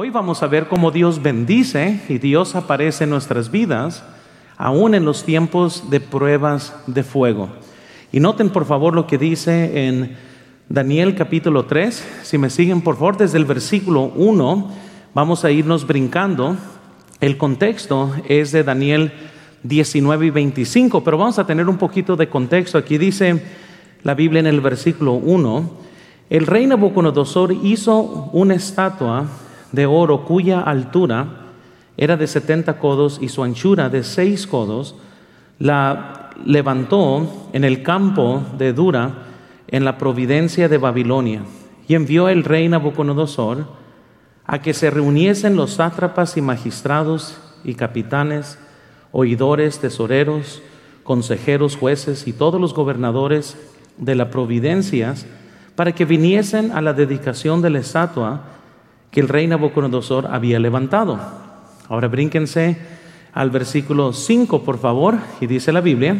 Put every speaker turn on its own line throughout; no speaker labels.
Hoy vamos a ver cómo Dios bendice y Dios aparece en nuestras vidas, aún en los tiempos de pruebas de fuego. Y noten por favor lo que dice en Daniel capítulo 3. Si me siguen por favor desde el versículo 1, vamos a irnos brincando. El contexto es de Daniel 19 y 25, pero vamos a tener un poquito de contexto. Aquí dice la Biblia en el versículo 1, el rey Nabucodonosor hizo una estatua de oro cuya altura era de 70 codos y su anchura de 6 codos, la levantó en el campo de Dura en la providencia de Babilonia y envió el rey Nabucodonosor a que se reuniesen los sátrapas y magistrados y capitanes, oidores, tesoreros, consejeros, jueces y todos los gobernadores de las providencias para que viniesen a la dedicación de la estatua que el rey Nabucodonosor había levantado. Ahora brínquense al versículo 5, por favor, y dice la Biblia,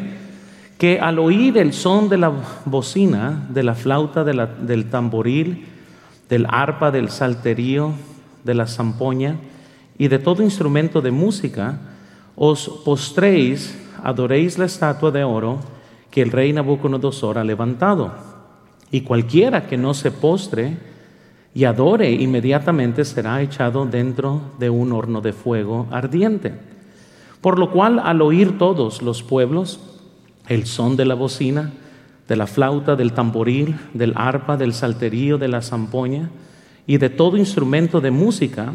que al oír el son de la bocina, de la flauta, del tamboril, del arpa, del salterío, de la zampoña y de todo instrumento de música, os postréis, adoréis la estatua de oro que el rey Nabucodonosor ha levantado. Y cualquiera que no se postre, y adore, inmediatamente será echado dentro de un horno de fuego ardiente. Por lo cual, al oír todos los pueblos el son de la bocina, de la flauta, del tamboril, del arpa, del salterío, de la zampoña y de todo instrumento de música,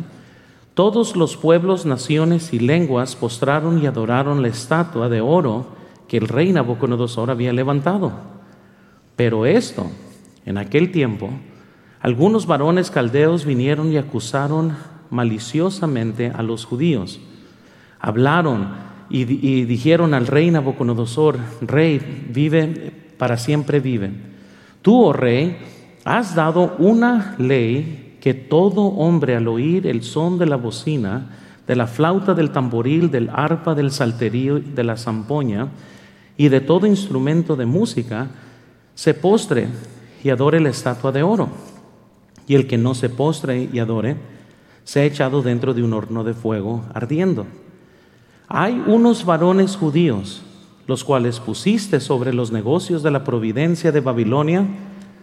todos los pueblos, naciones y lenguas postraron y adoraron la estatua de oro que el rey Nabucodonosor había levantado. Pero esto, en aquel tiempo, algunos varones caldeos vinieron y acusaron maliciosamente a los judíos. Hablaron y, dijeron al rey Nabucodonosor, rey, vive, para siempre vive. Tú, oh rey, has dado una ley que todo hombre al oír el son de la bocina, de la flauta, del tamboril, del arpa, del salterío, de la zampoña y de todo instrumento de música, se postre y adore la estatua de oro y el que no se postre y adore, se ha echado dentro de un horno de fuego ardiendo. Hay unos varones judíos, los cuales pusiste sobre los negocios de la providencia de Babilonia,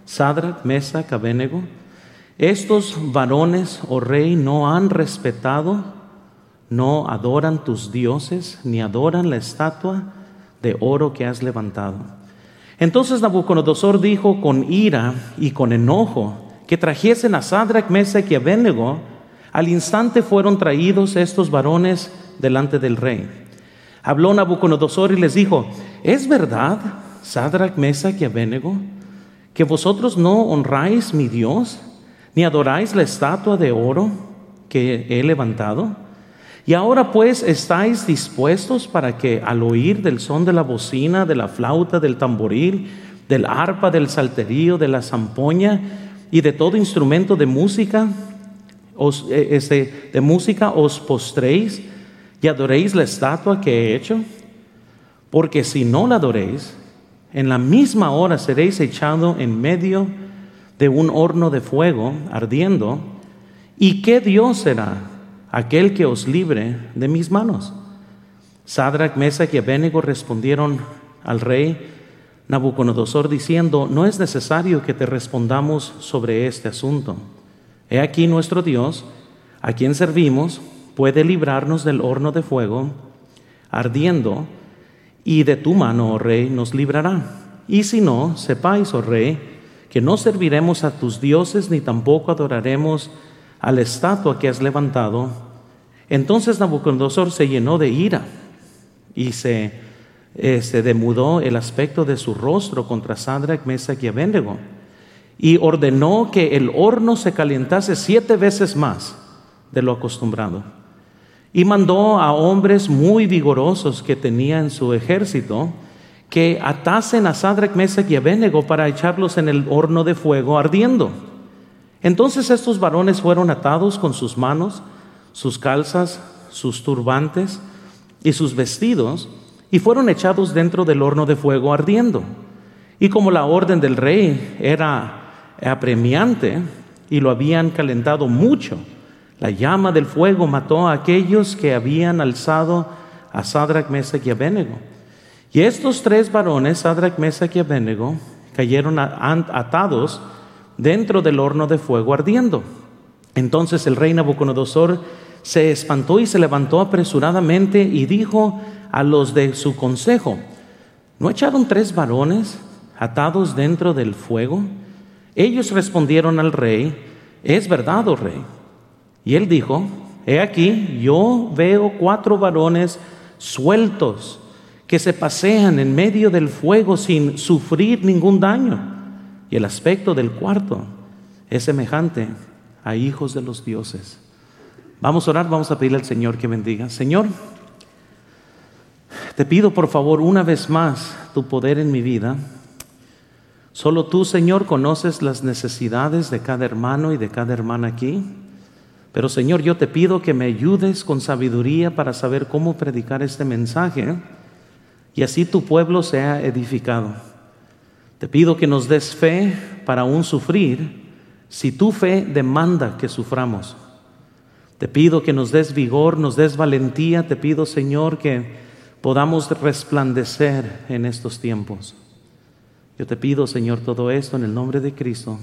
Sadrach, Mesa, Abednego. Estos varones, oh rey, no han respetado, no adoran tus dioses, ni adoran la estatua de oro que has levantado. Entonces Nabucodonosor dijo con ira y con enojo, que trajesen a Sadrach, Mesach y Abednego, al instante fueron traídos estos varones delante del rey. Habló Nabucodonosor y les dijo, ¿es verdad, Sadrach, Mesach y Abednego, que vosotros no honráis mi Dios, ni adoráis la estatua de oro que he levantado? Y ahora pues estáis dispuestos para que al oír del son de la bocina, de la flauta, del tamboril, del arpa, del salterío, de la zampoña, y de todo instrumento de música, os, eh, este, de música os postréis y adoréis la estatua que he hecho, porque si no la adoréis, en la misma hora seréis echado en medio de un horno de fuego ardiendo, ¿y qué Dios será aquel que os libre de mis manos? Sadrach, Mesach y Abednego respondieron al rey, Nabucodonosor diciendo, no es necesario que te respondamos sobre este asunto. He aquí nuestro Dios, a quien servimos, puede librarnos del horno de fuego ardiendo, y de tu mano, oh rey, nos librará. Y si no, sepáis, oh rey, que no serviremos a tus dioses ni tampoco adoraremos a la estatua que has levantado. Entonces Nabucodonosor se llenó de ira y se se demudó el aspecto de su rostro contra Sadrach, Mesach y Abednego y ordenó que el horno se calentase siete veces más de lo acostumbrado. Y mandó a hombres muy vigorosos que tenía en su ejército que atasen a Sadrach, Mesach y Abednego para echarlos en el horno de fuego ardiendo. Entonces estos varones fueron atados con sus manos, sus calzas, sus turbantes y sus vestidos y fueron echados dentro del horno de fuego ardiendo. Y como la orden del rey era apremiante y lo habían calentado mucho, La llama del fuego mató a aquellos que habían alzado a Sadrach, Mesach y Abednego. Y estos tres varones, Sadrach, Mesach y Abednego, cayeron atados dentro del horno de fuego ardiendo. Entonces el rey Nabucodonosor se espantó y se levantó apresuradamente y dijo a los de su consejo, ¿no echaron tres varones atados dentro del fuego? Ellos respondieron al rey, es verdad, oh rey. Y él dijo, he aquí, yo veo cuatro varones sueltos que se pasean en medio del fuego sin sufrir ningún daño. Y el aspecto del cuarto es semejante a hijos de los dioses. Vamos a orar, vamos a pedirle al Señor que bendiga. Señor, te pido por favor una vez más tu poder en mi vida. Solo tú, Señor, conoces las necesidades de cada hermano y de cada hermana aquí. Pero Señor, yo te pido que me ayudes con sabiduría para saber cómo predicar este mensaje y así tu pueblo sea edificado. Te pido que nos des fe para aún sufrir si tu fe demanda que suframos. Te pido que nos des vigor, nos des valentía. Te pido, Señor, que podamos resplandecer en estos tiempos. Yo te pido, Señor, todo esto en el nombre de Cristo.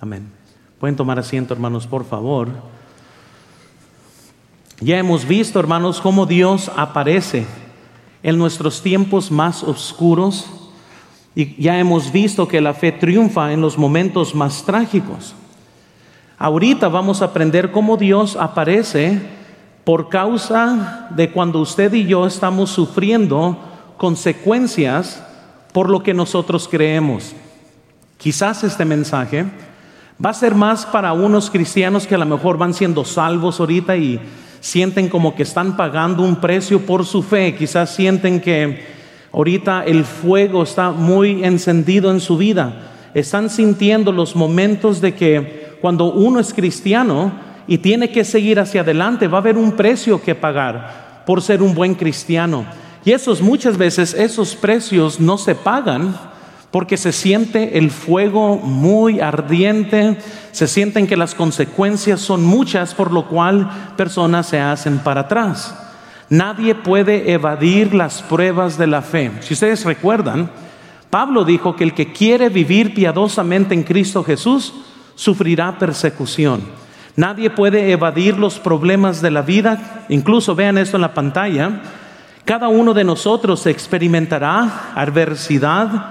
Amén. Pueden tomar asiento, hermanos, por favor. Ya hemos visto, hermanos, cómo Dios aparece en nuestros tiempos más oscuros y ya hemos visto que la fe triunfa en los momentos más trágicos. Ahorita vamos a aprender cómo Dios aparece por causa de cuando usted y yo estamos sufriendo consecuencias por lo que nosotros creemos. Quizás este mensaje va a ser más para unos cristianos que a lo mejor van siendo salvos ahorita y sienten como que están pagando un precio por su fe, quizás sienten que ahorita el fuego está muy encendido en su vida, están sintiendo los momentos de que cuando uno es cristiano y tiene que seguir hacia adelante, va a haber un precio que pagar por ser un buen cristiano. Y esos muchas veces, esos precios no se pagan porque se siente el fuego muy ardiente, se sienten que las consecuencias son muchas, por lo cual personas se hacen para atrás. Nadie puede evadir las pruebas de la fe. Si ustedes recuerdan, Pablo dijo que el que quiere vivir piadosamente en Cristo Jesús sufrirá persecución. Nadie puede evadir los problemas de la vida. Incluso vean esto en la pantalla. Cada uno de nosotros experimentará adversidad,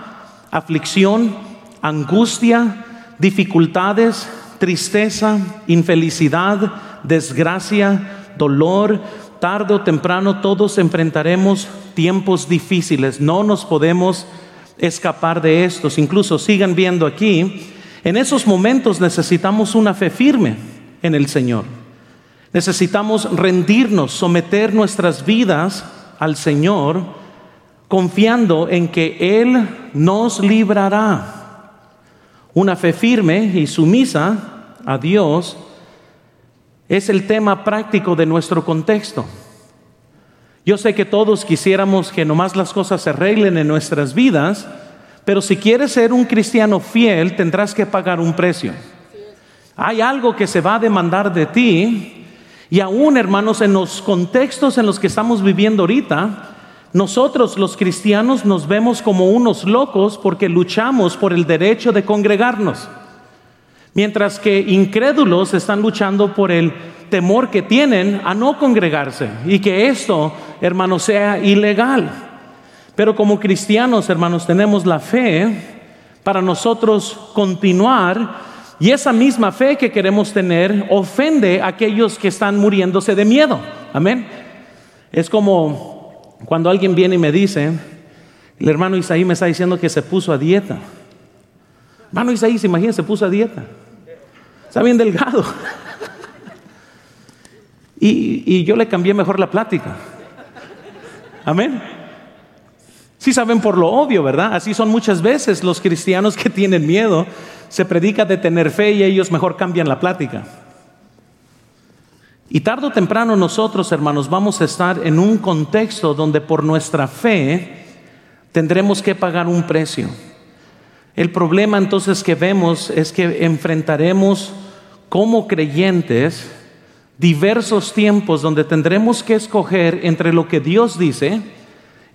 aflicción, angustia, dificultades, tristeza, infelicidad, desgracia, dolor. Tarde o temprano todos enfrentaremos tiempos difíciles. No nos podemos escapar de estos. Incluso sigan viendo aquí, en esos momentos necesitamos una fe firme en el Señor. Necesitamos rendirnos, someter nuestras vidas al Señor confiando en que Él nos librará. Una fe firme y sumisa a Dios es el tema práctico de nuestro contexto. Yo sé que todos quisiéramos que nomás las cosas se arreglen en nuestras vidas, pero si quieres ser un cristiano fiel tendrás que pagar un precio. Hay algo que se va a demandar de ti y aún hermanos en los contextos en los que estamos viviendo ahorita, nosotros los cristianos nos vemos como unos locos porque luchamos por el derecho de congregarnos, mientras que incrédulos están luchando por el temor que tienen a no congregarse y que esto, hermanos, sea ilegal. Pero como cristianos, hermanos, tenemos la fe para nosotros continuar y esa misma fe que queremos tener ofende a aquellos que están muriéndose de miedo. Amén. Es como cuando alguien viene y me dice, el hermano Isaí me está diciendo que se puso a dieta. Hermano Isaí, se imagina, se puso a dieta. Está bien delgado. y, y yo le cambié mejor la plática. Amén. Sí saben por lo obvio, ¿verdad? Así son muchas veces los cristianos que tienen miedo. Se predica de tener fe y ellos mejor cambian la plática. Y tarde o temprano nosotros, hermanos, vamos a estar en un contexto donde por nuestra fe tendremos que pagar un precio. El problema entonces que vemos es que enfrentaremos como creyentes diversos tiempos donde tendremos que escoger entre lo que Dios dice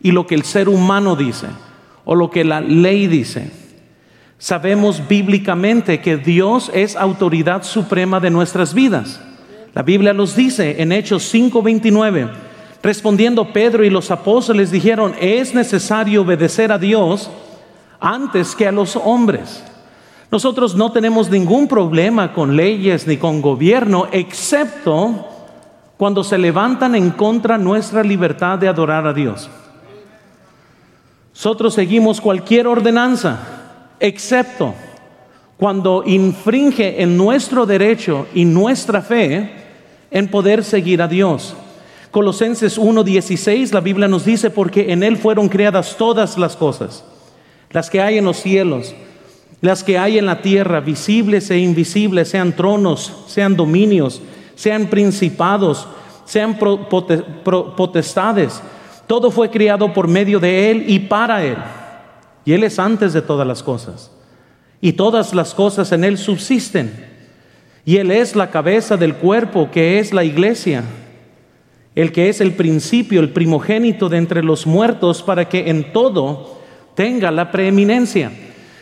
y lo que el ser humano dice o lo que la ley dice. Sabemos bíblicamente que Dios es autoridad suprema de nuestras vidas. La Biblia nos dice en Hechos 5:29, respondiendo Pedro y los apóstoles dijeron, es necesario obedecer a Dios antes que a los hombres. Nosotros no tenemos ningún problema con leyes ni con gobierno, excepto cuando se levantan en contra nuestra libertad de adorar a Dios. Nosotros seguimos cualquier ordenanza, excepto cuando infringe en nuestro derecho y nuestra fe en poder seguir a Dios. Colosenses 1:16, la Biblia nos dice, porque en Él fueron creadas todas las cosas, las que hay en los cielos las que hay en la tierra, visibles e invisibles, sean tronos, sean dominios, sean principados, sean potestades. Todo fue criado por medio de Él y para Él. Y Él es antes de todas las cosas. Y todas las cosas en Él subsisten. Y Él es la cabeza del cuerpo que es la iglesia. El que es el principio, el primogénito de entre los muertos, para que en todo tenga la preeminencia.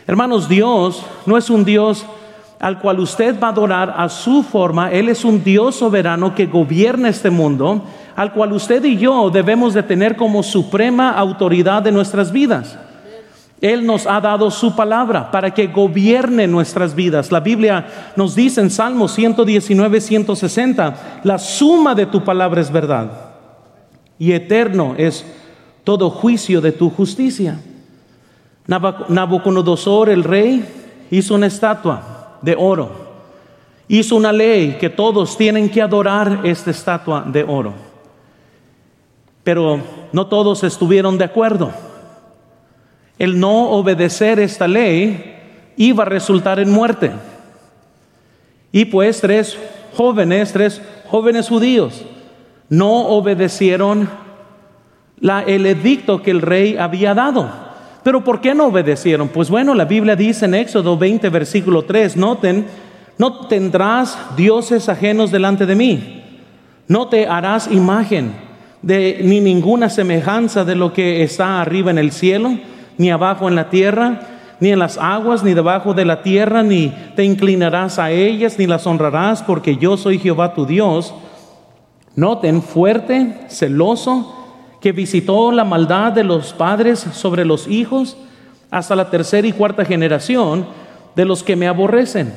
Hermanos, Dios no es un Dios al cual usted va a adorar a su forma. Él es un Dios soberano que gobierna este mundo, al cual usted y yo debemos de tener como suprema autoridad de nuestras vidas. Él nos ha dado su palabra para que gobierne nuestras vidas. La Biblia nos dice en Salmos 119, 160, la suma de tu palabra es verdad y eterno es todo juicio de tu justicia. Nabucodonosor, el rey, hizo una estatua de oro. Hizo una ley que todos tienen que adorar esta estatua de oro. Pero no todos estuvieron de acuerdo. El no obedecer esta ley iba a resultar en muerte. Y pues tres jóvenes, tres jóvenes judíos, no obedecieron la, el edicto que el rey había dado. Pero ¿por qué no obedecieron? Pues bueno, la Biblia dice en Éxodo 20, versículo 3, noten, no tendrás dioses ajenos delante de mí, no te harás imagen de ni ninguna semejanza de lo que está arriba en el cielo, ni abajo en la tierra, ni en las aguas, ni debajo de la tierra, ni te inclinarás a ellas, ni las honrarás, porque yo soy Jehová tu Dios. Noten, fuerte, celoso, que visitó la maldad de los padres sobre los hijos hasta la tercera y cuarta generación de los que me aborrecen.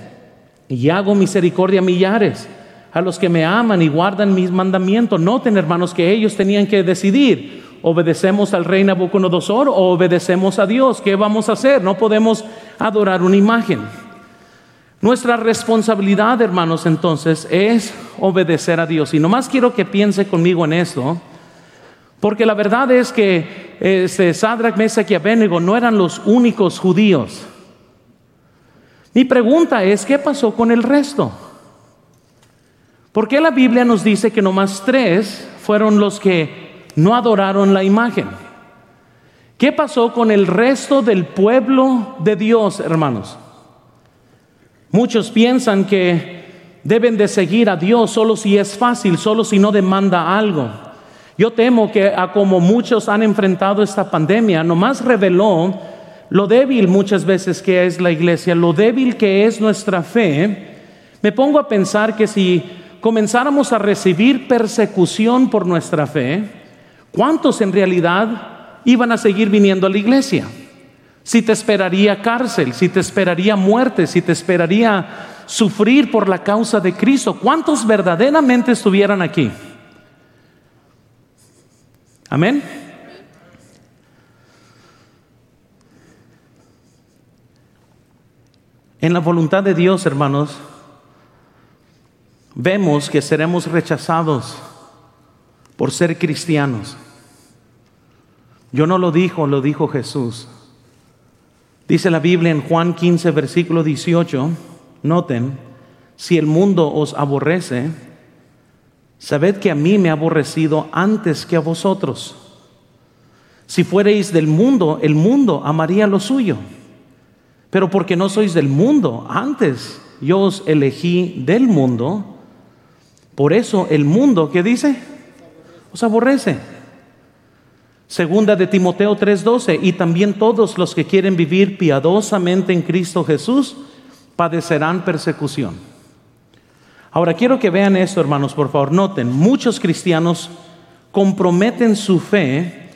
Y hago misericordia a millares, a los que me aman y guardan mis mandamientos. Noten, hermanos, que ellos tenían que decidir, ¿obedecemos al rey Nabucodonosor o obedecemos a Dios? ¿Qué vamos a hacer? No podemos adorar una imagen. Nuestra responsabilidad, hermanos, entonces, es obedecer a Dios. Y nomás quiero que piense conmigo en esto. Porque la verdad es que este, Sadrach, Mesach y Abednego no eran los únicos judíos. Mi pregunta es, ¿qué pasó con el resto? ¿Por qué la Biblia nos dice que nomás tres fueron los que no adoraron la imagen? ¿Qué pasó con el resto del pueblo de Dios, hermanos? Muchos piensan que deben de seguir a Dios solo si es fácil, solo si no demanda algo. Yo temo que a como muchos han enfrentado esta pandemia, nomás reveló lo débil muchas veces que es la iglesia, lo débil que es nuestra fe. Me pongo a pensar que si comenzáramos a recibir persecución por nuestra fe, ¿cuántos en realidad iban a seguir viniendo a la iglesia? Si te esperaría cárcel, si te esperaría muerte, si te esperaría sufrir por la causa de Cristo, ¿cuántos verdaderamente estuvieran aquí? Amén. En la voluntad de Dios, hermanos, vemos que seremos rechazados por ser cristianos. Yo no lo dijo, lo dijo Jesús. Dice la Biblia en Juan 15, versículo 18, noten, si el mundo os aborrece, Sabed que a mí me ha aborrecido antes que a vosotros. Si fuereis del mundo, el mundo amaría lo suyo. Pero porque no sois del mundo, antes yo os elegí del mundo, Por eso el mundo, ¿qué dice? Os aborrece. Segunda de Timoteo 3:12, y también todos los que quieren vivir piadosamente en Cristo Jesús padecerán persecución. Ahora quiero que vean esto, hermanos, por favor, noten, muchos cristianos comprometen su fe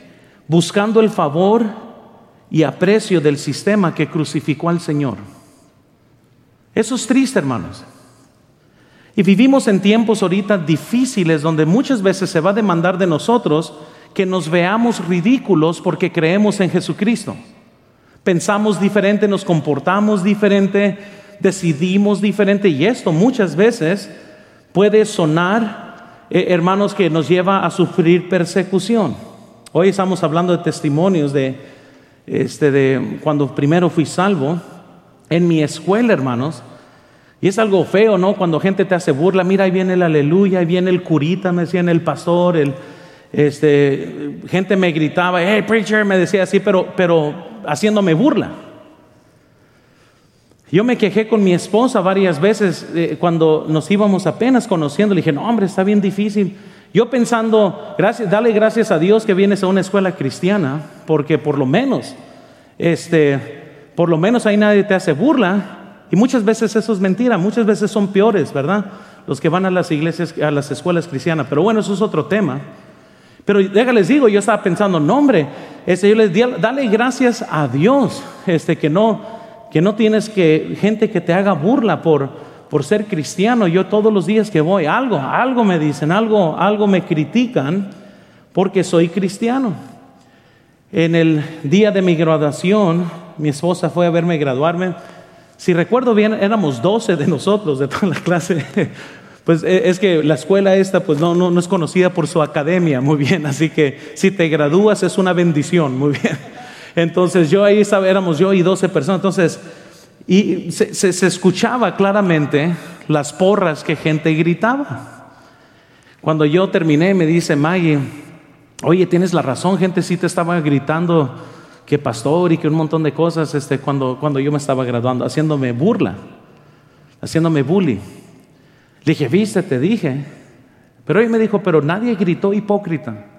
buscando el favor y aprecio del sistema que crucificó al Señor. Eso es triste, hermanos. Y vivimos en tiempos ahorita difíciles donde muchas veces se va a demandar de nosotros que nos veamos ridículos porque creemos en Jesucristo. Pensamos diferente, nos comportamos diferente, decidimos diferente y esto muchas veces puede sonar, eh, hermanos, que nos lleva a sufrir persecución. Hoy estamos hablando de testimonios de, este, de cuando primero fui salvo en mi escuela, hermanos. Y es algo feo, ¿no? Cuando gente te hace burla, mira, ahí viene el aleluya, ahí viene el curita, me decían el pastor, el, este, gente me gritaba, hey, preacher, me decía así, pero, pero haciéndome burla. Yo me quejé con mi esposa varias veces eh, cuando nos íbamos apenas conociendo. Le dije, no, hombre, está bien difícil. Yo pensando, gracias, dale gracias a Dios que vienes a una escuela cristiana, porque por lo menos, este, por lo menos ahí nadie te hace burla. Y muchas veces eso es mentira, muchas veces son peores, ¿verdad? Los que van a las iglesias, a las escuelas cristianas. Pero bueno, eso es otro tema. Pero déjales digo, yo estaba pensando, no hombre, este, yo les di, dale gracias a Dios, este, que no, que no tienes que gente que te haga burla por, por ser cristiano. Yo todos los días que voy, algo, algo me dicen, algo, algo me critican porque soy cristiano. En el día de mi graduación, mi esposa fue a verme graduarme. Si recuerdo bien, éramos 12 de nosotros, de toda la clase. Pues e, es que la escuela esta pues no, no, es conocida por su academia, muy bien, así que si te gradúas es una bendición, muy bien. Entonces yo ahí estaba, éramos yo y 12 personas, entonces, y se, escuchaba claramente las porras que gente gritaba. Cuando yo terminé me dice Maggie, oye, tienes la razón, gente sí te estaba gritando que pastor y que un montón de cosas este, cuando, cuando yo me estaba graduando, haciéndome burla, haciéndome bully. Le dije, viste, te dije. Pero él me dijo, pero nadie gritó hipócrita.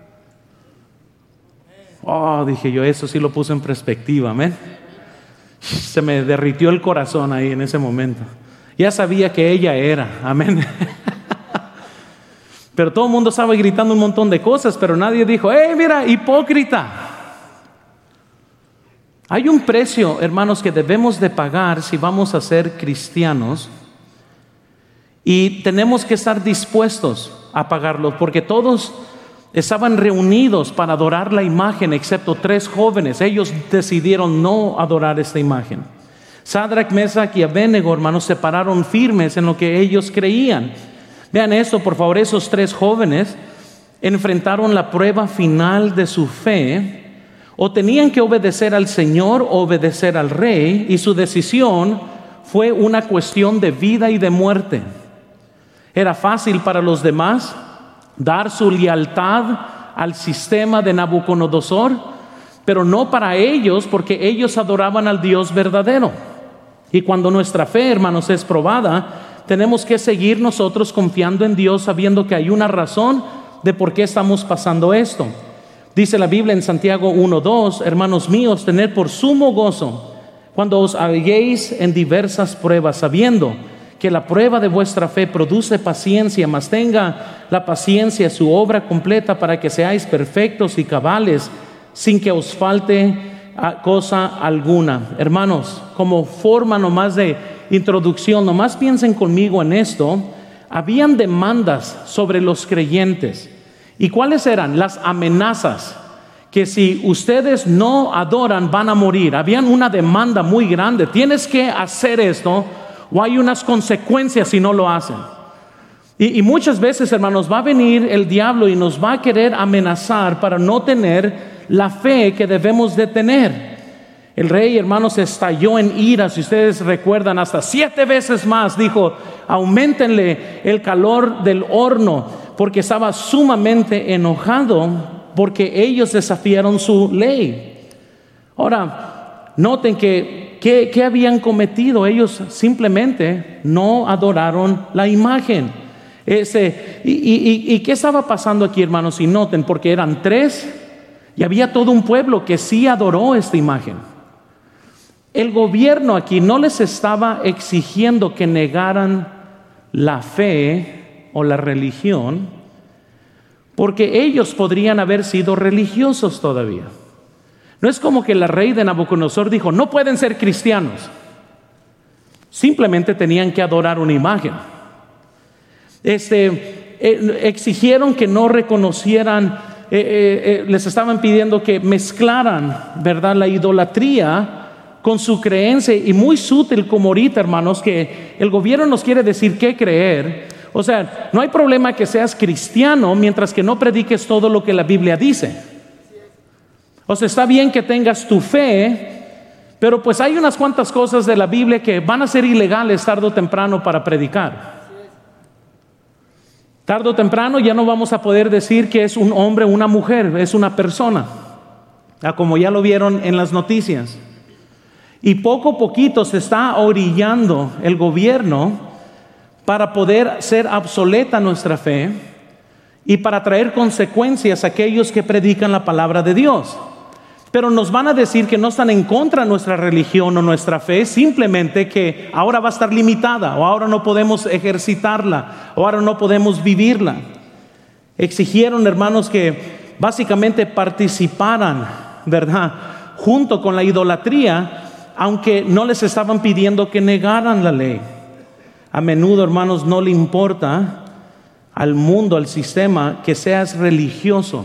Oh, dije yo, eso sí lo puse en perspectiva, amén. Se me derritió el corazón ahí en ese momento. Ya sabía que ella era, amén. Pero todo el mundo estaba gritando un montón de cosas, pero nadie dijo, hey, mira, hipócrita. Hay un precio, hermanos, que debemos de pagar si vamos a ser cristianos y tenemos que estar dispuestos a pagarlo, porque todos estaban reunidos para adorar la imagen, excepto tres jóvenes. Ellos decidieron no adorar esta imagen. Sadrach, Mesach y Abednego, hermanos, se pararon firmes en lo que ellos creían. Vean esto, por favor, esos tres jóvenes enfrentaron la prueba final de su fe. O tenían que obedecer al Señor o obedecer al rey, y su decisión fue una cuestión de vida y de muerte. Era fácil para los demás dar su lealtad al sistema de Nabucodonosor, pero no para ellos porque ellos adoraban al Dios verdadero. Y cuando nuestra fe, hermanos, es probada, tenemos que seguir nosotros confiando en Dios sabiendo que hay una razón de por qué estamos pasando esto. Dice la Biblia en Santiago 1.2, hermanos míos, tener por sumo gozo cuando os halléis en diversas pruebas, sabiendo que la prueba de vuestra fe produce paciencia, mas tenga la paciencia su obra completa para que seáis perfectos y cabales, sin que os falte ah, cosa alguna. Hermanos, como forma nomás de introducción, nomás piensen conmigo en esto, habían demandas sobre los creyentes. ¿Y cuáles eran? Las amenazas que si ustedes no adoran van a morir. Habían una demanda muy grande. Tienes que hacer esto o hay unas consecuencias si no lo hacen. Y, muchas veces, hermanos, va a venir el diablo y nos va a querer amenazar para no tener la fe que debemos de tener. El rey, hermanos, estalló en ira, si ustedes recuerdan, hasta siete veces más dijo, aumentenle el calor del horno, porque estaba sumamente enojado porque ellos desafiaron su ley. Ahora, noten que ¿qué, habían cometido? Ellos simplemente no adoraron la imagen. Ese, y, y, qué estaba pasando aquí, hermanos? Y noten, porque eran tres y había todo un pueblo que sí adoró esta imagen. El gobierno aquí no les estaba exigiendo que negaran la fe o la religión, porque ellos podrían haber sido religiosos todavía. No es como que la rey de Nabucodonosor dijo, no pueden ser cristianos. Simplemente tenían que adorar una imagen. Este, eh, exigieron que no reconocieran, eh, eh, les estaban pidiendo que mezclaran, ¿verdad?, la idolatría con su creencia y muy sutil como ahorita, hermanos, que el gobierno nos quiere decir qué creer. O sea, no hay problema que seas cristiano mientras que no prediques todo lo que la Biblia dice. O sea, está bien que tengas tu fe, pero pues hay unas cuantas cosas de la Biblia que van a ser ilegales tarde o temprano para predicar. Tarde o temprano ya no vamos a poder decir que es un hombre o una mujer, es una persona, ah, como ya lo vieron en las noticias. Y poco a poquito se está orillando el gobierno para poder ser obsoleta nuestra fe y para traer consecuencias a aquellos que predican la palabra de Dios. Pero nos van a decir que no están en contra de nuestra religión o nuestra fe, simplemente que ahora va a estar limitada o ahora no podemos ejercitarla o ahora no podemos vivirla. Exigieron, hermanos, que básicamente participaran, ¿verdad? Junto con la idolatría aunque no les estaban pidiendo que negaran la ley. A menudo, hermanos, no le importa al mundo, al sistema, que seas religioso.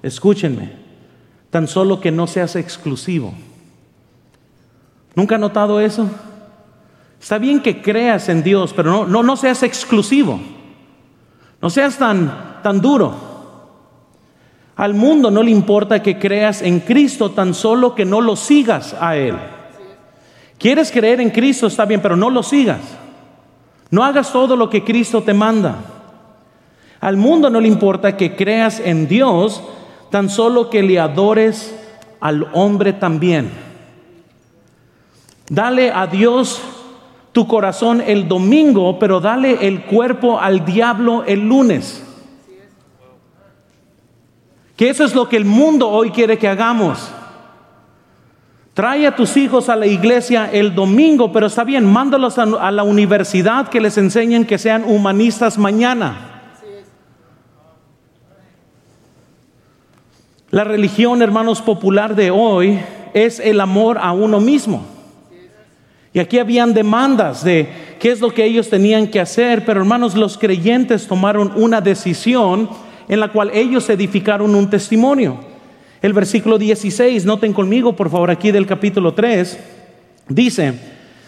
Escúchenme, tan solo que no seas exclusivo. ¿Nunca ha notado eso? Está bien que creas en Dios, pero no, no, no seas exclusivo. No seas tan, tan duro. Al mundo no le importa que creas en Cristo, tan solo que no lo sigas a Él. ¿Quieres creer en Cristo? Está bien, pero no lo sigas. No hagas todo lo que Cristo te manda. Al mundo no le importa que creas en Dios, tan solo que le adores al hombre también. Dale a Dios tu corazón el domingo, pero dale el cuerpo al diablo el lunes. Que eso es lo que el mundo hoy quiere que hagamos. Trae a tus hijos a la iglesia el domingo, pero está bien, mándalos a, la universidad que les enseñen que sean humanistas mañana. La religión, hermanos, popular de hoy es el amor a uno mismo. Y aquí habían demandas de qué es lo que ellos tenían que hacer, pero hermanos, los creyentes tomaron una decisión en la cual ellos edificaron un testimonio. El versículo 16, noten conmigo por favor aquí del capítulo 3, dice,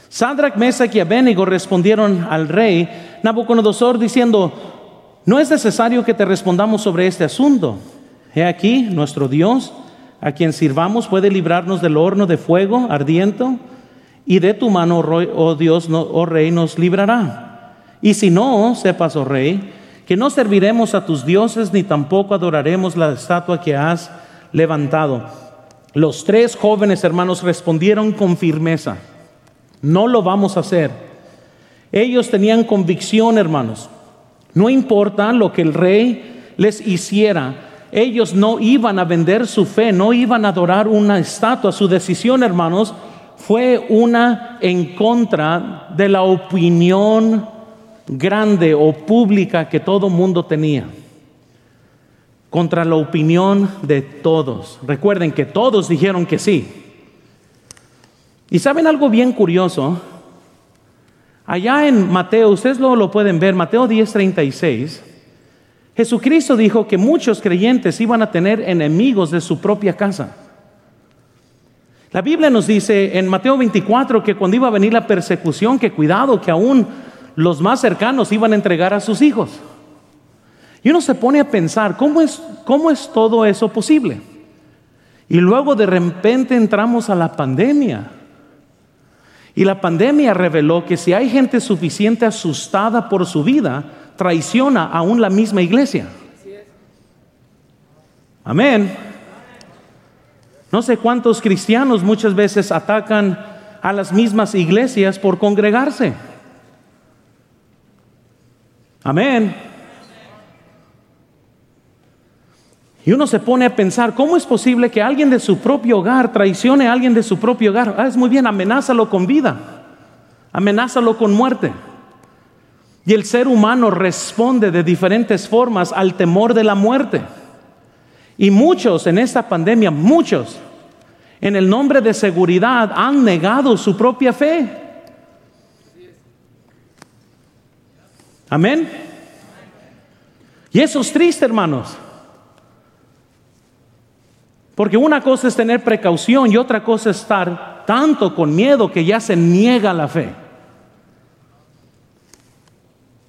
Sadrach, Mesach y Abednego respondieron al rey Nabucodonosor diciendo, no es necesario que te respondamos sobre este asunto. He aquí, nuestro Dios, a quien sirvamos, puede librarnos del horno de fuego ardiente y de tu mano, oh Dios, oh rey, nos librará. Y si no, sepas, oh rey, que no serviremos a tus dioses ni tampoco adoraremos la estatua que has levantado. Los tres jóvenes hermanos respondieron con firmeza, no lo vamos a hacer. Ellos tenían convicción, hermanos. No importa lo que el rey les hiciera, ellos no iban a vender su fe, no iban a adorar una estatua. Su decisión, hermanos, fue una en contra de la opinión grande o pública que todo mundo tenía contra la opinión de todos. Recuerden que todos dijeron que sí. Y saben algo bien curioso. Allá en Mateo, ustedes lo, pueden ver, Mateo 10:36, Jesucristo dijo que muchos creyentes iban a tener enemigos de su propia casa. La Biblia nos dice en Mateo 24 que cuando iba a venir la persecución, que cuidado, que aún los más cercanos iban a entregar a sus hijos. Y uno se pone a pensar, ¿cómo es, cómo es todo eso posible? Y luego de repente entramos a la pandemia. Y la pandemia reveló que si hay gente suficiente asustada por su vida, traiciona aún la misma iglesia. Amén. No sé cuántos cristianos muchas veces atacan a las mismas iglesias por congregarse. Amén. Y uno se pone a pensar, ¿cómo es posible que alguien de su propio hogar traicione a alguien de su propio hogar? Ah, es muy bien, amenázalo con vida, amenázalo con muerte. Y el ser humano responde de diferentes formas al temor de la muerte. Y muchos en esta pandemia, muchos, en el nombre de seguridad, han negado su propia fe. Amén. Y eso es triste, hermanos. Porque una cosa es tener precaución y otra cosa es estar tanto con miedo que ya se niega la fe.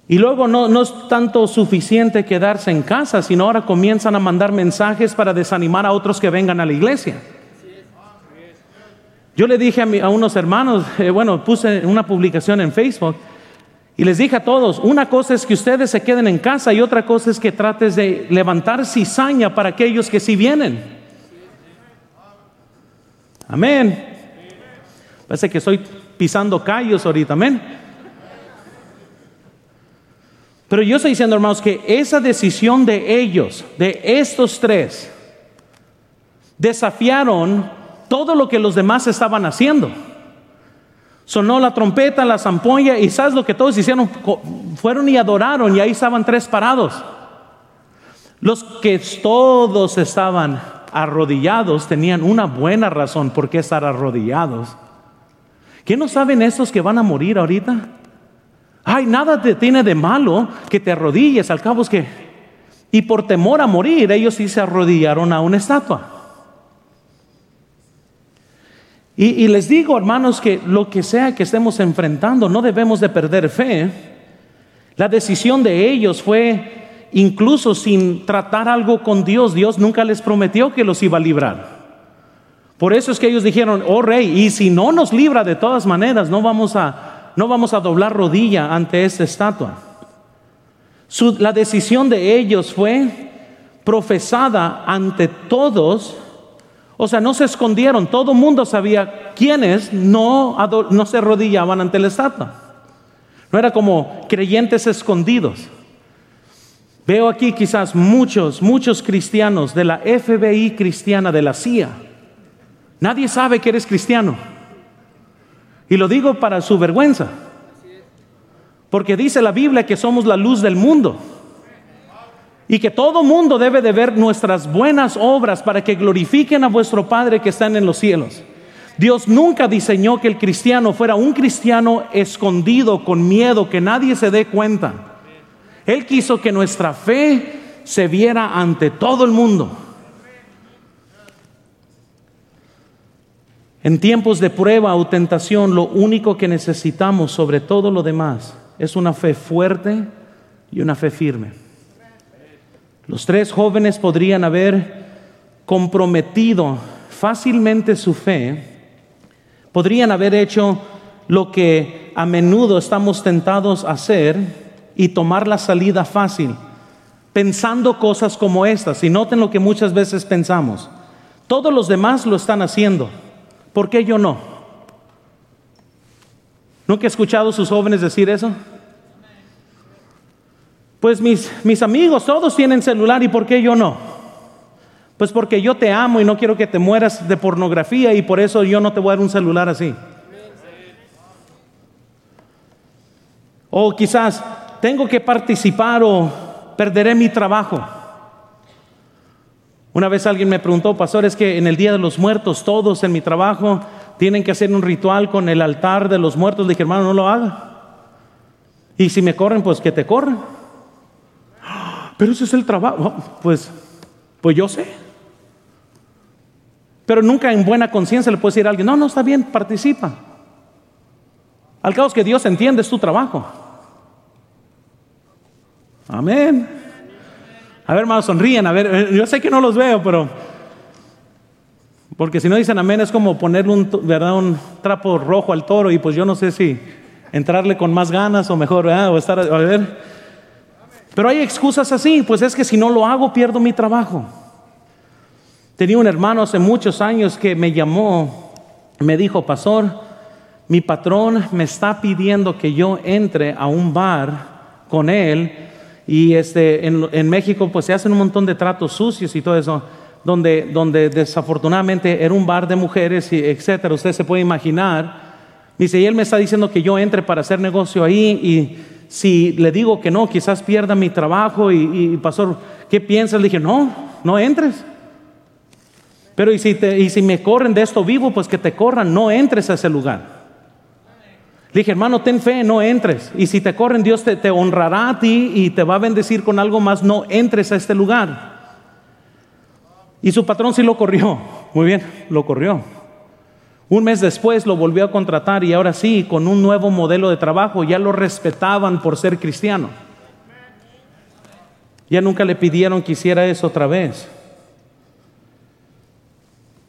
Y luego no, no, es tanto suficiente quedarse en casa, sino ahora comienzan a mandar mensajes para desanimar a otros que vengan a la iglesia. Yo le dije a, unos hermanos, eh, bueno, puse una publicación en Facebook y les dije a todos, una cosa es que ustedes se queden en casa y otra cosa es que trates de levantar cizaña para aquellos que sí vienen. Amén. Parece que estoy pisando callos ahorita, amén. Pero yo estoy diciendo, hermanos, que esa decisión de ellos, de estos tres, desafiaron todo lo que los demás estaban haciendo. Sonó la trompeta, la zampolla y sabes lo que todos hicieron, fueron y adoraron y ahí estaban tres parados. Los que todos estaban arrodillados tenían una buena razón por qué estar arrodillados. ¿Qué no saben esos que van a morir ahorita? Ay, nada te tiene de malo que te arrodilles, al cabo es que... Y por temor a morir, ellos sí se arrodillaron a una estatua. Y, les digo, hermanos, que lo que sea que estemos enfrentando, no debemos de perder fe. La decisión de ellos fue, incluso sin tratar algo con Dios, Dios nunca les prometió que los iba a librar. Por eso es que ellos dijeron, oh rey, y si no nos libra de todas maneras, no vamos a, no vamos a doblar rodilla ante esta estatua. la decisión de ellos fue profesada ante todos o sea, no se escondieron, todo el mundo sabía quiénes no, no se arrodillaban ante la estatua. No era como creyentes escondidos. Veo aquí quizás muchos, muchos cristianos de la FBI cristiana, de la CIA. Nadie sabe que eres cristiano. Y lo digo para su vergüenza. Porque dice la Biblia que somos la luz del mundo y que todo mundo debe de ver nuestras buenas obras para que glorifiquen a vuestro Padre que está en los cielos. Dios nunca diseñó que el cristiano fuera un cristiano escondido, con miedo, que nadie se dé cuenta. Él quiso que nuestra fe se viera ante todo el mundo. En tiempos de prueba o tentación, lo único que necesitamos sobre todo lo demás es una fe fuerte y una fe firme. Los tres jóvenes podrían haber comprometido fácilmente su fe, podrían haber hecho lo que a menudo estamos tentados a hacer y tomar la salida fácil, pensando cosas como estas. Y noten lo que muchas veces pensamos. Todos los demás lo están haciendo. ¿Por qué yo no? ¿Nunca he escuchado a sus jóvenes decir eso? Pues mis, mis amigos todos tienen celular y ¿por qué yo no? Pues porque yo te amo y no quiero que te mueras de pornografía y por eso yo no te voy a dar un celular así. O quizás tengo que participar o perderé mi trabajo. Una vez alguien me preguntó, pastor, es que en el Día de los Muertos todos en mi trabajo tienen que hacer un ritual con el altar de los muertos. Le dije, hermano, no lo haga. Y si me corren, pues que te corren. Pero ese es el trabajo. Pues, pues yo sé. Pero nunca en buena conciencia le puedes decir a alguien, no, no, está bien, participa. Al cabo es que Dios entiende, es tu trabajo. Amén. A ver, hermanos, sonríen. A ver, eh, yo sé que no los veo, pero. Porque si no dicen amén, es como ponerle un, ¿verdad? un trapo rojo al toro y pues yo no sé si entrarle con más ganas o mejor, O estar, a ver. Pero hay excusas así, pues es que si no lo hago pierdo mi trabajo. Tenía un hermano hace muchos años que me llamó, me dijo, pastor, mi patrón me está pidiendo que yo entre a un bar con él Y este, en, México pues se hacen un montón de tratos sucios y todo eso, donde, donde desafortunadamente era un bar de mujeres, y etcétera. Usted se puede imaginar. Dice, y él me está diciendo que yo entre para hacer negocio ahí y si le digo que no, quizás pierda mi trabajo y, pastor, ¿qué piensas? Le dije, no, no entres. Pero y si, y si me corren de esto vivo, pues que te corran, no entres a ese lugar. Le dije, hermano, ten fe, no entres. Y si te corren, Dios te, te, honrará a ti y te va a bendecir con algo más, no entres a este lugar. Y su patrón sí lo corrió. Muy bien, lo corrió. Un mes después lo volvió a contratar y ahora sí, con un nuevo modelo de trabajo, ya lo respetaban por ser cristiano. Ya nunca le pidieron que hiciera eso otra vez.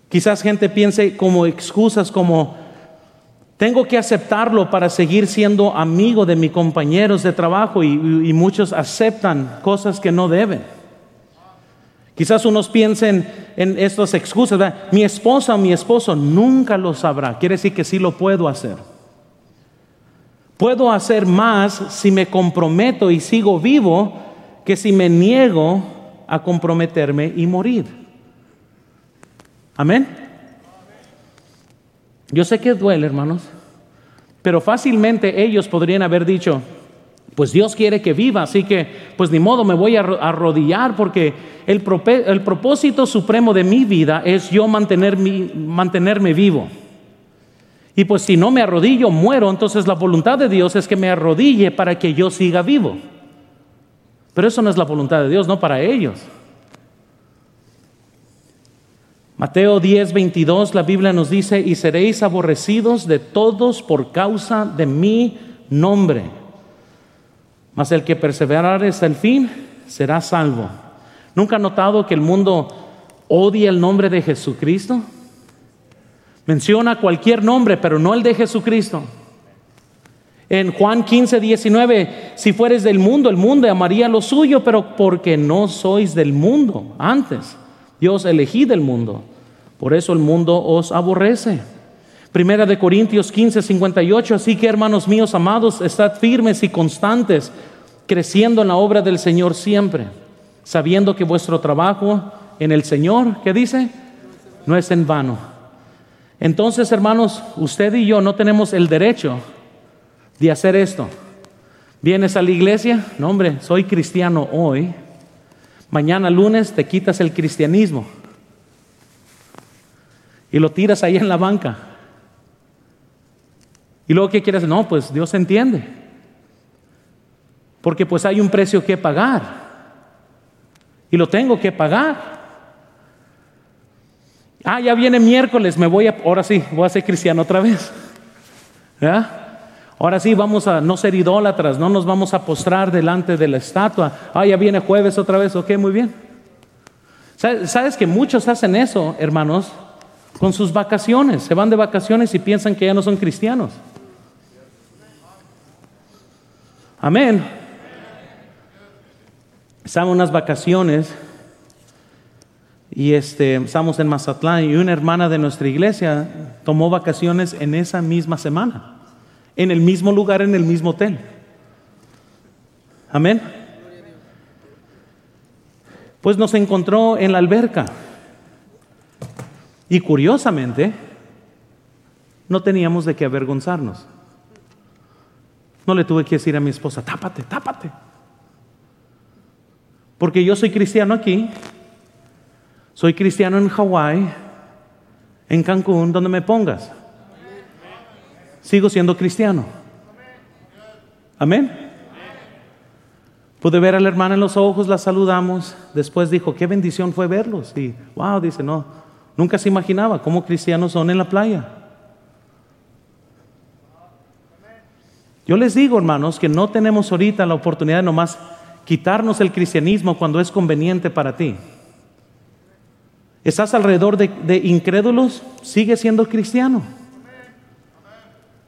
Quizás gente piense como excusas como, tengo que aceptarlo para seguir siendo amigo de mis compañeros de trabajo y, muchos aceptan cosas que no deben. Quizás unos piensen en estas excusas, mi esposa o mi esposo nunca lo sabrá, quiere decir que sí lo puedo hacer. Puedo hacer más si me comprometo y sigo vivo que si me niego a comprometerme y morir. Amén. Yo sé que duele, hermanos, pero fácilmente ellos podrían haber dicho, pues Dios quiere que viva, así que pues ni modo me voy a arrodillar porque el, el propósito supremo de mi vida es yo mantener mi, mantenerme vivo. Y pues si no me arrodillo, muero, entonces la voluntad de Dios es que me arrodille para que yo siga vivo. Pero eso no es la voluntad de Dios, no para ellos. Mateo 10, 22, la Biblia nos dice, y seréis aborrecidos de todos por causa de mi nombre. Mas el que perseverar hasta el fin será salvo. ¿Nunca ha notado que el mundo odia el nombre de Jesucristo? Menciona cualquier nombre, pero no el de Jesucristo. En Juan 15, 19, si fueres del mundo, el mundo amaría lo suyo, pero porque no sois del mundo. Antes, Dios elegí del mundo. Por eso el mundo os aborrece. Primera de Corintios 15, 58. Así que, hermanos míos amados, estad firmes y constantes, creciendo en la obra del Señor siempre, sabiendo que vuestro trabajo en el Señor, ¿qué dice? No es en vano. Entonces, hermanos, usted y yo no tenemos el derecho de hacer esto. ¿Vienes a la iglesia? No, hombre, soy cristiano hoy. Mañana lunes te quitas el cristianismo y lo tiras ahí en la banca. Y luego, ¿qué quieres? No, pues Dios entiende. Porque pues hay un precio que pagar. Y lo tengo que pagar. Ah, ya viene miércoles, me voy a, ahora sí, voy a ser cristiano otra vez. ¿Ya? Ahora sí, vamos a no ser idólatras, no nos vamos a postrar delante de la estatua. Ah, ya viene jueves otra vez, ok, muy bien. ¿Sabes que muchos hacen eso, hermanos? Con sus vacaciones, se van de vacaciones y piensan que ya no son cristianos. Amén. Estamos unas vacaciones y este, estamos en Mazatlán y una hermana de nuestra iglesia tomó vacaciones en esa misma semana en el mismo lugar, en el mismo hotel. Amén. Pues nos encontró en la alberca. Y curiosamente, no teníamos de qué avergonzarnos. No le tuve que decir a mi esposa, tápate, tápate. Porque yo soy cristiano aquí, soy cristiano en Hawái, en Cancún, donde me pongas sigo siendo cristiano. Amén. Pude ver a la hermana en los ojos, la saludamos. Después dijo, qué bendición fue verlos. Y wow, dice, no, nunca se imaginaba cómo cristianos son en la playa. Yo les digo, hermanos, que no tenemos ahorita la oportunidad de nomás quitarnos el cristianismo cuando es conveniente para ti. ¿Estás alrededor de, incrédulos? Sigue siendo cristiano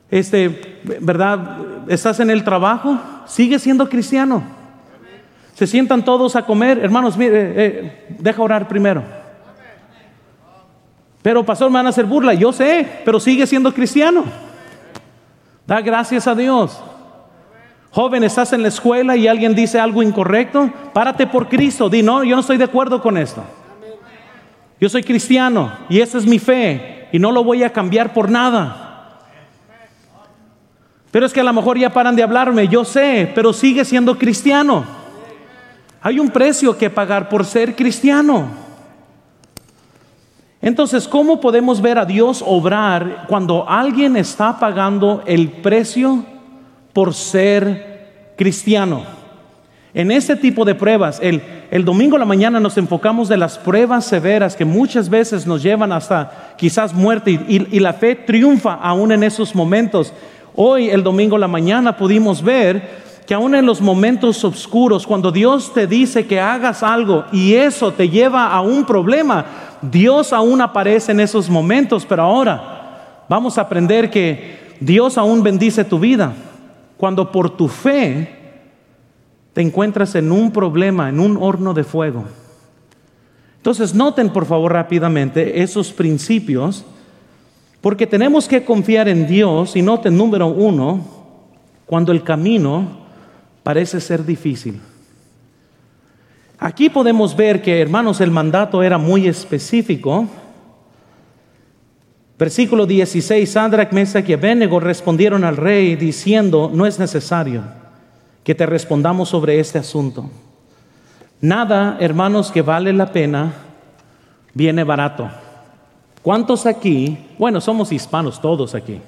este, ¿verdad? ¿Estás en el trabajo? Sigue siendo cristiano. Se sientan todos a comer, hermanos, mire, eh, deja orar primero. Pero pastor, me van a hacer burla, yo sé, pero sigue siendo cristiano. Da gracias a Dios. Joven, estás en la escuela y alguien dice algo incorrecto, párate por Cristo, di, no, yo no estoy de acuerdo con esto. Yo soy cristiano y esa es mi fe y no lo voy a cambiar por nada. Pero es que a lo mejor ya paran de hablarme, yo sé, pero sigue siendo cristiano. Hay un precio que pagar por ser cristiano. Entonces, ¿cómo podemos ver a Dios obrar cuando alguien está pagando el precio por ser cristiano? En este tipo de pruebas, el, el domingo a la mañana nos enfocamos de las pruebas severas que muchas veces nos llevan hasta quizás muerte y, y la fe triunfa aún en esos momentos. Hoy, el domingo, la mañana, pudimos ver que aún en los momentos oscuros, cuando Dios te dice que hagas algo y eso te lleva a un problema, Dios aún aparece en esos momentos, pero ahora vamos a aprender que Dios aún bendice tu vida. Cuando por tu fe te encuentras en un problema, en un horno de fuego. Entonces noten por favor rápidamente esos principios porque tenemos que confiar en Dios y noten número uno, cuando el camino parece ser difícil. Aquí podemos ver que, hermanos, el mandato era muy específico. Versículo 16, Sadrach, Mesach y Abednego respondieron al rey diciendo, no es necesario que te respondamos sobre este asunto. Nada, hermanos, que vale la pena viene barato. ¿Cuántos aquí, bueno, somos hispanos todos aquí,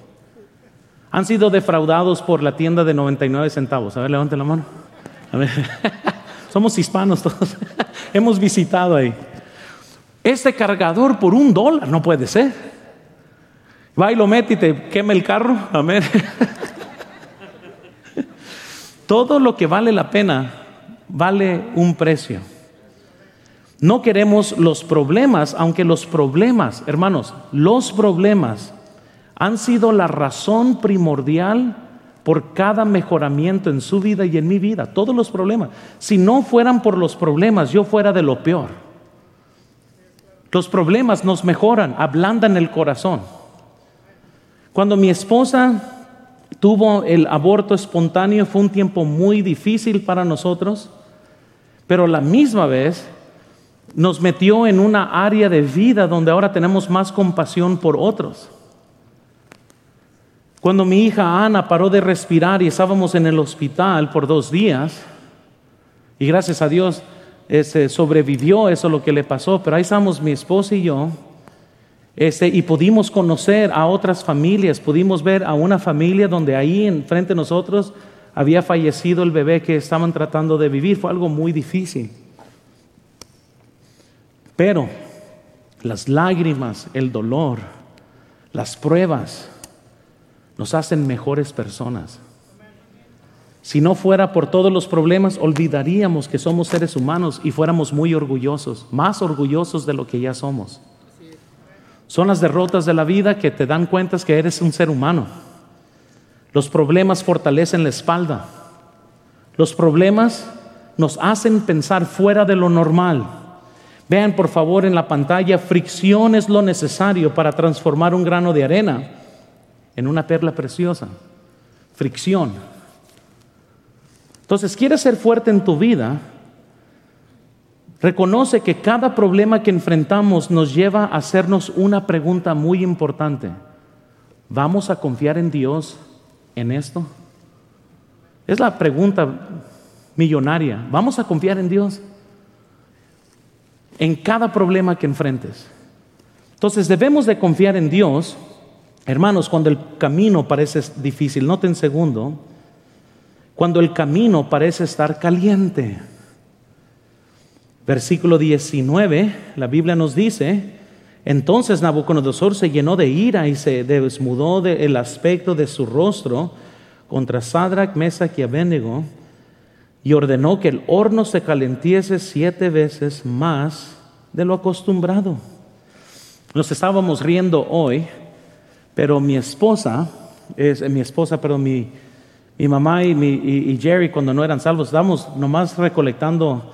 han sido defraudados por la tienda de 99 centavos? A ver, levanten la mano. A ver. somos hispanos todos. Hemos visitado ahí. Este cargador por un dólar no puede ser. Va y lo mete y te quema el carro. Amén. Todo lo que vale la pena vale un precio. No queremos los problemas, aunque los problemas, hermanos, los problemas han sido la razón primordial por cada mejoramiento en su vida y en mi vida, todos los problemas. Si no fueran por los problemas, yo fuera de lo peor. Los problemas nos mejoran, ablandan el corazón. Cuando mi esposa tuvo el aborto espontáneo fue un tiempo muy difícil para nosotros, pero la misma vez nos metió en una área de vida donde ahora tenemos más compasión por otros. Cuando mi hija Ana paró de respirar y estábamos en el hospital por dos días, y gracias a Dios ese, sobrevivió eso lo que le pasó, pero ahí estamos mi esposa y yo, ese, y pudimos conocer a otras familias, pudimos ver a una familia donde ahí enfrente de nosotros había fallecido el bebé que estaban tratando de vivir, fue algo muy difícil. Pero las lágrimas, el dolor, las pruebas nos hacen mejores personas. Si no fuera por todos los problemas, olvidaríamos que somos seres humanos y fuéramos muy orgullosos, más orgullosos de lo que ya somos. Son las derrotas de la vida que te dan cuenta que eres un ser humano. Los problemas fortalecen la espalda. Los problemas nos hacen pensar fuera de lo normal. Vean por favor en la pantalla, fricción es lo necesario para transformar un grano de arena en una perla preciosa. Fricción. Entonces, ¿quieres ser fuerte en tu vida? Reconoce que cada problema que enfrentamos nos lleva a hacernos una pregunta muy importante. ¿Vamos a confiar en Dios en esto? Es la pregunta millonaria. ¿Vamos a confiar en Dios? en cada problema que enfrentes. Entonces debemos de confiar en Dios, hermanos, cuando el camino parece difícil. Noten segundo, cuando el camino parece estar caliente. Versículo 19, la Biblia nos dice, entonces Nabucodonosor se llenó de ira y se desmudó el aspecto de su rostro contra Sadrach, Mesach y Abednego y ordenó que el horno se calentiese siete veces más de lo acostumbrado. Nos estábamos riendo hoy, pero mi esposa, es, mi esposa, pero mi, mi mamá y, mi, y, Jerry cuando no eran salvos, estábamos nomás recolectando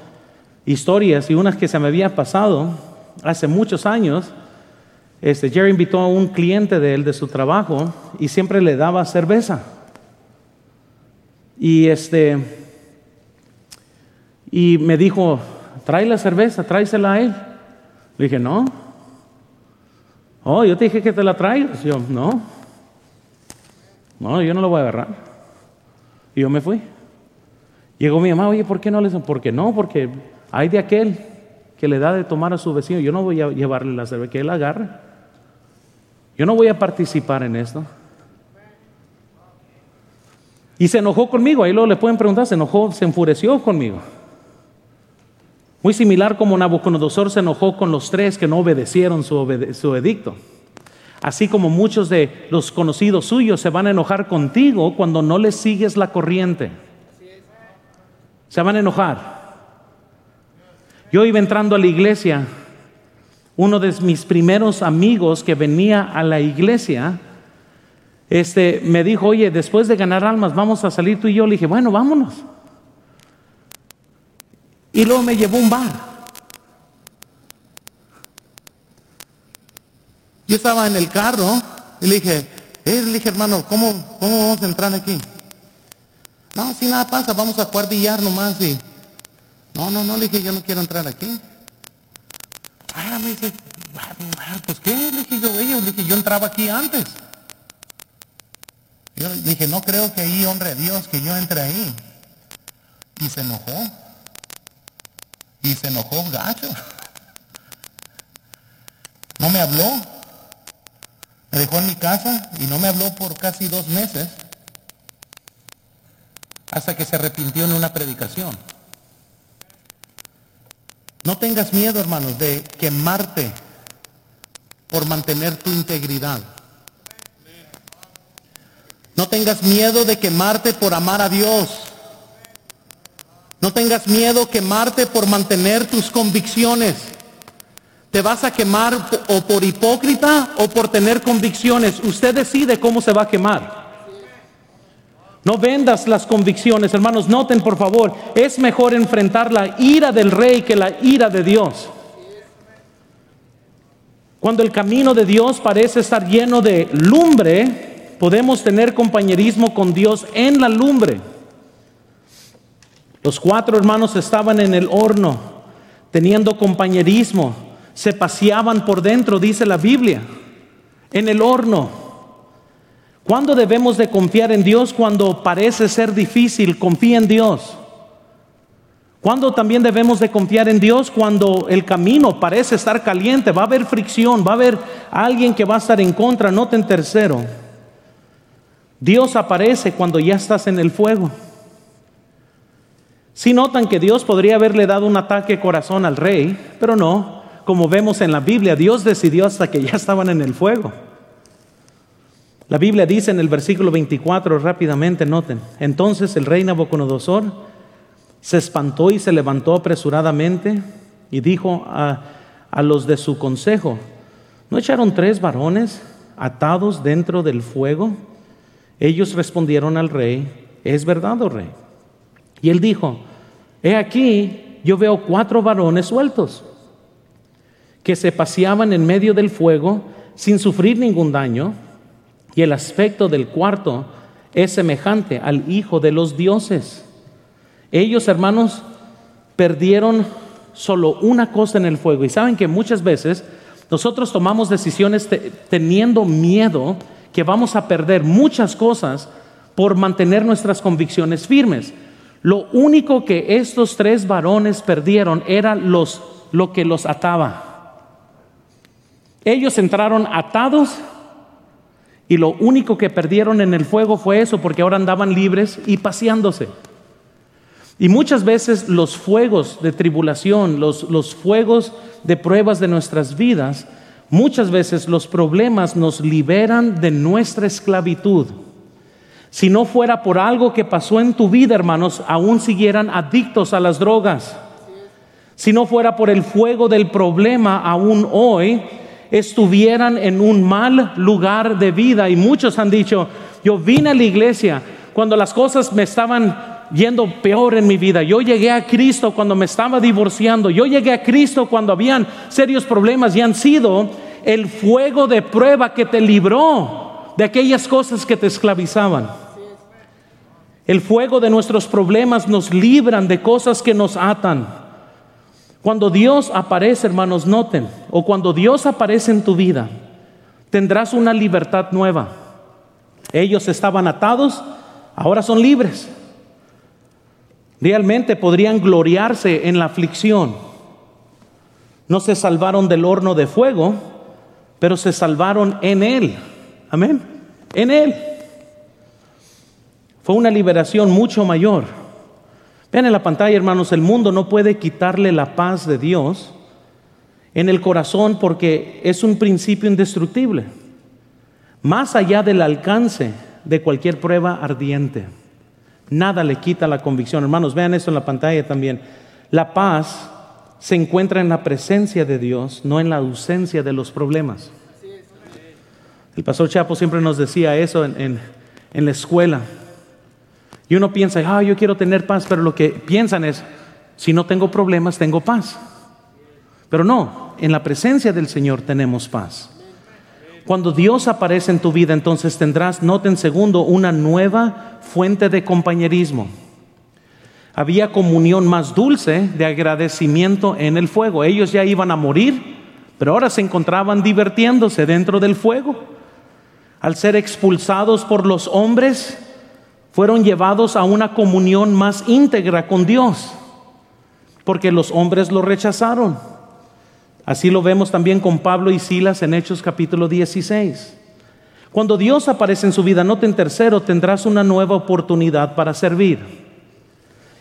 historias y unas que se me había pasado hace muchos años. Este, Jerry invitó a un cliente de él de su trabajo y siempre le daba cerveza. Y este, y me dijo, trae la cerveza, tráesela a él. Le dije, no. Oh, yo te dije que te la traigas. Yo, no. No, yo no lo voy a agarrar. Y yo me fui. Llegó mi mamá, oye, ¿por qué no le ¿Por qué no? Porque hay de aquel que le da de tomar a su vecino. Yo no voy a llevarle la cerveza, que él agarre. Yo no voy a participar en esto. Y se enojó conmigo, ahí luego le pueden preguntar, se enojó, se enfureció conmigo. Muy similar como Nabucodonosor se enojó con los tres que no obedecieron su, su edicto. Así como muchos de los conocidos suyos se van a enojar contigo cuando no les sigues la corriente. Se van a enojar. Yo iba entrando a la iglesia, uno de mis primeros amigos que venía a la iglesia, este, me dijo, oye, después de ganar almas, vamos a salir tú y yo. Le dije, bueno, vámonos. Y luego me llevó a un bar. Yo estaba en el carro y le dije, eh, le dije, hermano, ¿cómo, ¿cómo vamos a entrar aquí? No, si nada pasa, vamos a jugar billar nomás y... No, no, no, le dije, yo no quiero entrar aquí. Ah, me dice, pues qué, le dije yo, le dije, yo entraba aquí antes. Yo dije, no creo que ahí, hombre a Dios, que yo entre ahí. Y se enojó. Y se enojó gacho. No me habló. Me dejó en mi casa y no me habló por casi dos meses. Hasta que se arrepintió en una predicación. No tengas miedo, hermanos, de quemarte por mantener tu integridad. No tengas miedo de quemarte por amar a Dios. No tengas miedo quemarte por mantener tus convicciones. Te vas a quemar o por hipócrita o por tener convicciones. Usted decide cómo se va a quemar. No vendas las convicciones, hermanos. Noten, por favor, es mejor enfrentar la ira del rey que la ira de Dios. Cuando el camino de Dios parece estar lleno de lumbre, podemos tener compañerismo con Dios en la lumbre. Los cuatro hermanos estaban en el horno, teniendo compañerismo, se paseaban por dentro, dice la Biblia, en el horno. ¿Cuándo debemos de confiar en Dios? Cuando parece ser difícil, confía en Dios. ¿Cuándo también debemos de confiar en Dios? Cuando el camino parece estar caliente, va a haber fricción, va a haber alguien que va a estar en contra, noten tercero. Dios aparece cuando ya estás en el fuego. Si notan que Dios podría haberle dado un ataque corazón al rey, pero no, como vemos en la Biblia, Dios decidió hasta que ya estaban en el fuego. La Biblia dice en el versículo 24, rápidamente noten, entonces el rey Nabucodonosor se espantó y se levantó apresuradamente y dijo a, a los de su consejo, ¿no echaron tres varones atados dentro del fuego? Ellos respondieron al rey, es verdad, oh rey. Y él dijo, he aquí, yo veo cuatro varones sueltos que se paseaban en medio del fuego sin sufrir ningún daño, y el aspecto del cuarto es semejante al Hijo de los dioses. Ellos, hermanos, perdieron solo una cosa en el fuego. Y saben que muchas veces nosotros tomamos decisiones teniendo miedo que vamos a perder muchas cosas por mantener nuestras convicciones firmes. Lo único que estos tres varones perdieron era los, lo que los ataba. Ellos entraron atados y lo único que perdieron en el fuego fue eso, porque ahora andaban libres y paseándose. Y muchas veces los fuegos de tribulación, los, los fuegos de pruebas de nuestras vidas, Muchas veces los problemas nos liberan de nuestra esclavitud. Si no fuera por algo que pasó en tu vida, hermanos, aún siguieran adictos a las drogas. Si no fuera por el fuego del problema, aún hoy estuvieran en un mal lugar de vida. Y muchos han dicho, yo vine a la iglesia cuando las cosas me estaban yendo peor en mi vida. Yo llegué a Cristo cuando me estaba divorciando. Yo llegué a Cristo cuando habían serios problemas y han sido el fuego de prueba que te libró de aquellas cosas que te esclavizaban. El fuego de nuestros problemas nos libran de cosas que nos atan. Cuando Dios aparece, hermanos, noten, o cuando Dios aparece en tu vida, tendrás una libertad nueva. Ellos estaban atados, ahora son libres. Realmente podrían gloriarse en la aflicción. No se salvaron del horno de fuego, pero se salvaron en Él. Amén. En Él. Fue una liberación mucho mayor. Vean en la pantalla, hermanos, el mundo no puede quitarle la paz de Dios en el corazón porque es un principio indestructible, más allá del alcance de cualquier prueba ardiente. Nada le quita la convicción. Hermanos, vean esto en la pantalla también. La paz se encuentra en la presencia de Dios, no en la ausencia de los problemas. El pastor Chapo siempre nos decía eso en, en la escuela. Y uno piensa, ah, yo quiero tener paz, pero lo que piensan es, si no tengo problemas, tengo paz. Pero no, en la presencia del Señor tenemos paz. Cuando Dios aparece en tu vida, entonces tendrás, noten segundo, una nueva fuente de compañerismo. Había comunión más dulce de agradecimiento en el fuego. Ellos ya iban a morir, pero ahora se encontraban divirtiéndose dentro del fuego. Al ser expulsados por los hombres, fueron llevados a una comunión más íntegra con Dios, porque los hombres lo rechazaron. Así lo vemos también con Pablo y Silas en Hechos capítulo 16. Cuando Dios aparece en su vida, noten tercero, tendrás una nueva oportunidad para servir.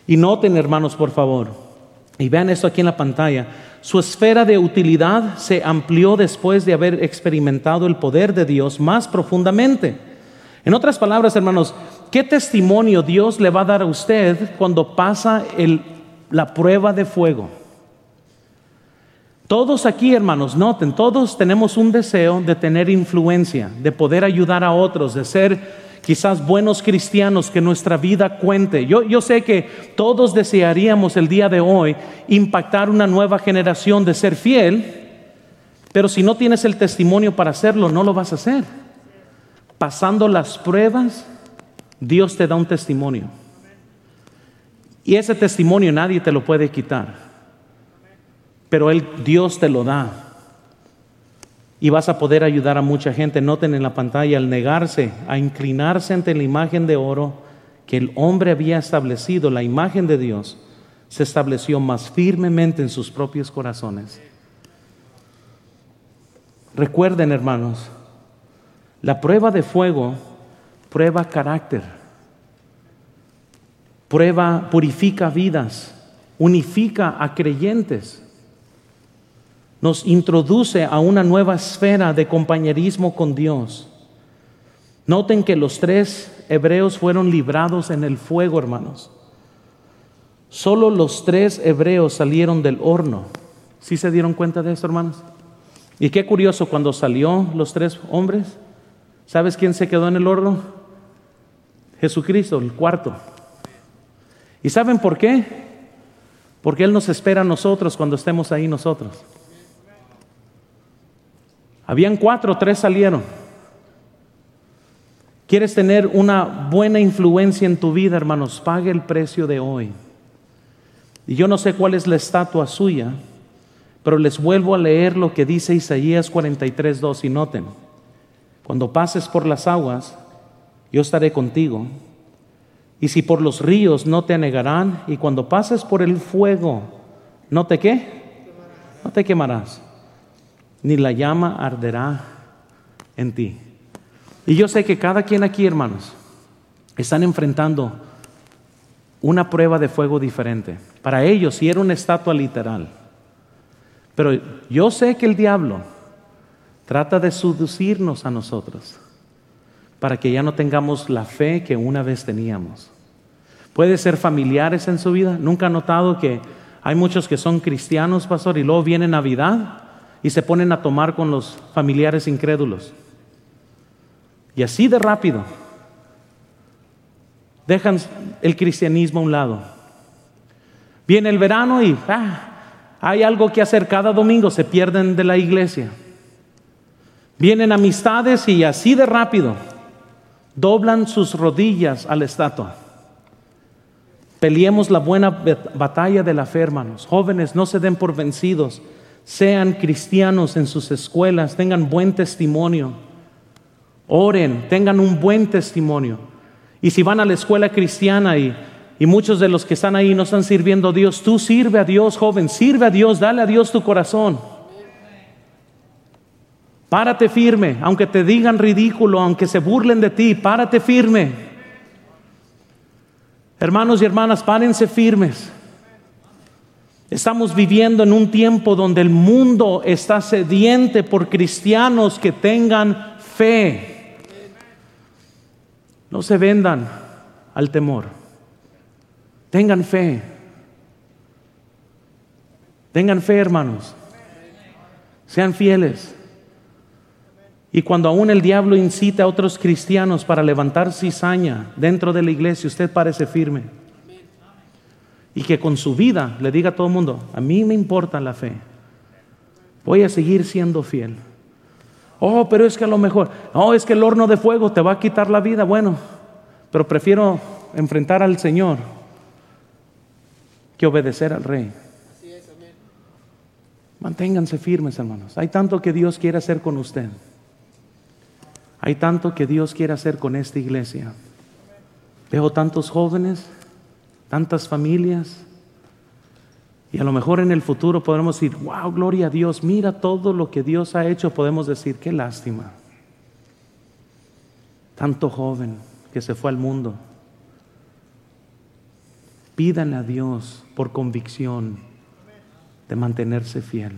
Y noten, hermanos, por favor, y vean esto aquí en la pantalla, su esfera de utilidad se amplió después de haber experimentado el poder de Dios más profundamente. En otras palabras, hermanos, ¿qué testimonio Dios le va a dar a usted cuando pasa la prueba de fuego? Todos aquí, hermanos, noten, todos tenemos un deseo de tener influencia, de poder ayudar a otros, de ser quizás buenos cristianos, que nuestra vida cuente. Yo, yo sé que todos desearíamos el día de hoy impactar una nueva generación de ser fiel, pero si no tienes el testimonio para hacerlo, no lo vas a hacer pasando las pruebas, Dios te da un testimonio. Y ese testimonio nadie te lo puede quitar. Pero él, Dios te lo da. Y vas a poder ayudar a mucha gente. Noten en la pantalla, al negarse a inclinarse ante la imagen de oro que el hombre había establecido, la imagen de Dios, se estableció más firmemente en sus propios corazones. Recuerden, hermanos, la prueba de fuego prueba carácter, prueba, purifica vidas, unifica a creyentes, nos introduce a una nueva esfera de compañerismo con Dios. Noten que los tres hebreos fueron librados en el fuego, hermanos. Solo los tres hebreos salieron del horno. ¿Sí se dieron cuenta de esto, hermanos? Y qué curioso, cuando salió los tres hombres, ¿Sabes quién se quedó en el horno? Jesucristo, el cuarto. ¿Y saben por qué? Porque Él nos espera a nosotros cuando estemos ahí nosotros. Habían cuatro, tres salieron. ¿Quieres tener una buena influencia en tu vida, hermanos? Pague el precio de hoy. Y yo no sé cuál es la estatua suya, pero les vuelvo a leer lo que dice Isaías 43, 2 y noten. Cuando pases por las aguas, yo estaré contigo. Y si por los ríos no te anegarán, y cuando pases por el fuego, ¿no te qué? No te quemarás, ni la llama arderá en ti. Y yo sé que cada quien aquí, hermanos, están enfrentando una prueba de fuego diferente. Para ellos, si era una estatua literal. Pero yo sé que el diablo Trata de seducirnos a nosotros para que ya no tengamos la fe que una vez teníamos. Puede ser familiares en su vida. Nunca ha notado que hay muchos que son cristianos, pastor, y luego viene Navidad y se ponen a tomar con los familiares incrédulos. Y así de rápido dejan el cristianismo a un lado. Viene el verano y ah, hay algo que hacer cada domingo, se pierden de la iglesia. Vienen amistades y así de rápido doblan sus rodillas a la estatua. Peleemos la buena batalla de la fe, hermanos. Jóvenes, no se den por vencidos. Sean cristianos en sus escuelas, tengan buen testimonio. Oren, tengan un buen testimonio. Y si van a la escuela cristiana y, y muchos de los que están ahí no están sirviendo a Dios, tú sirve a Dios, joven, sirve a Dios, dale a Dios tu corazón. Párate firme, aunque te digan ridículo, aunque se burlen de ti, párate firme. Hermanos y hermanas, párense firmes. Estamos viviendo en un tiempo donde el mundo está sediente por cristianos que tengan fe. No se vendan al temor. Tengan fe. Tengan fe, hermanos. Sean fieles. Y cuando aún el diablo incita a otros cristianos para levantar cizaña dentro de la iglesia, usted parece firme. Y que con su vida le diga a todo el mundo, a mí me importa la fe. Voy a seguir siendo fiel. Oh, pero es que a lo mejor, oh, es que el horno de fuego te va a quitar la vida. Bueno, pero prefiero enfrentar al Señor que obedecer al Rey. Manténganse firmes, hermanos. Hay tanto que Dios quiere hacer con usted. Hay tanto que Dios quiere hacer con esta iglesia. Veo tantos jóvenes, tantas familias. Y a lo mejor en el futuro podremos decir, wow, gloria a Dios, mira todo lo que Dios ha hecho. Podemos decir, qué lástima. Tanto joven que se fue al mundo. Pídanle a Dios por convicción de mantenerse fiel.